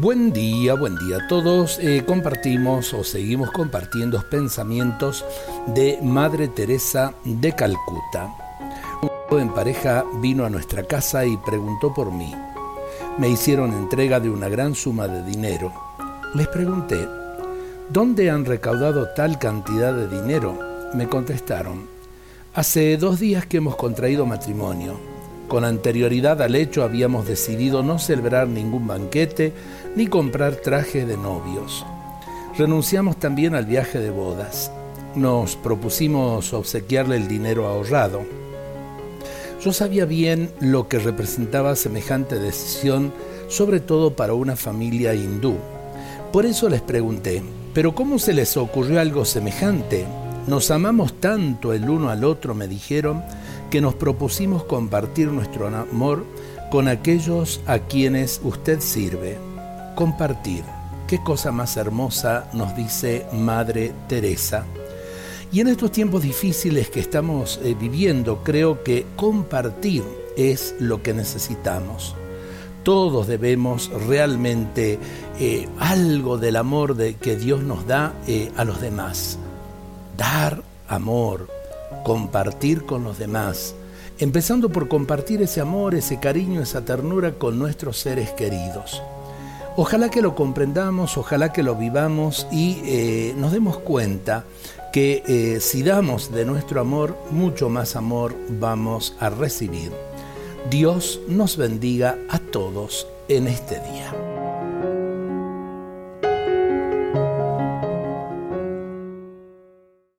Buen día, buen día a todos. Eh, compartimos o seguimos compartiendo pensamientos de Madre Teresa de Calcuta. Un joven pareja vino a nuestra casa y preguntó por mí. Me hicieron entrega de una gran suma de dinero. Les pregunté, ¿dónde han recaudado tal cantidad de dinero? Me contestaron, hace dos días que hemos contraído matrimonio con anterioridad al hecho habíamos decidido no celebrar ningún banquete ni comprar traje de novios. Renunciamos también al viaje de bodas. Nos propusimos obsequiarle el dinero ahorrado. Yo sabía bien lo que representaba semejante decisión, sobre todo para una familia hindú. Por eso les pregunté, ¿pero cómo se les ocurrió algo semejante? Nos amamos tanto el uno al otro, me dijeron, que nos propusimos compartir nuestro amor con aquellos a quienes usted sirve. Compartir. Qué cosa más hermosa nos dice Madre Teresa. Y en estos tiempos difíciles que estamos eh, viviendo, creo que compartir es lo que necesitamos. Todos debemos realmente eh, algo del amor de, que Dios nos da eh, a los demás. Dar amor, compartir con los demás, empezando por compartir ese amor, ese cariño, esa ternura con nuestros seres queridos. Ojalá que lo comprendamos, ojalá que lo vivamos y eh, nos demos cuenta que eh, si damos de nuestro amor, mucho más amor vamos a recibir. Dios nos bendiga a todos en este día.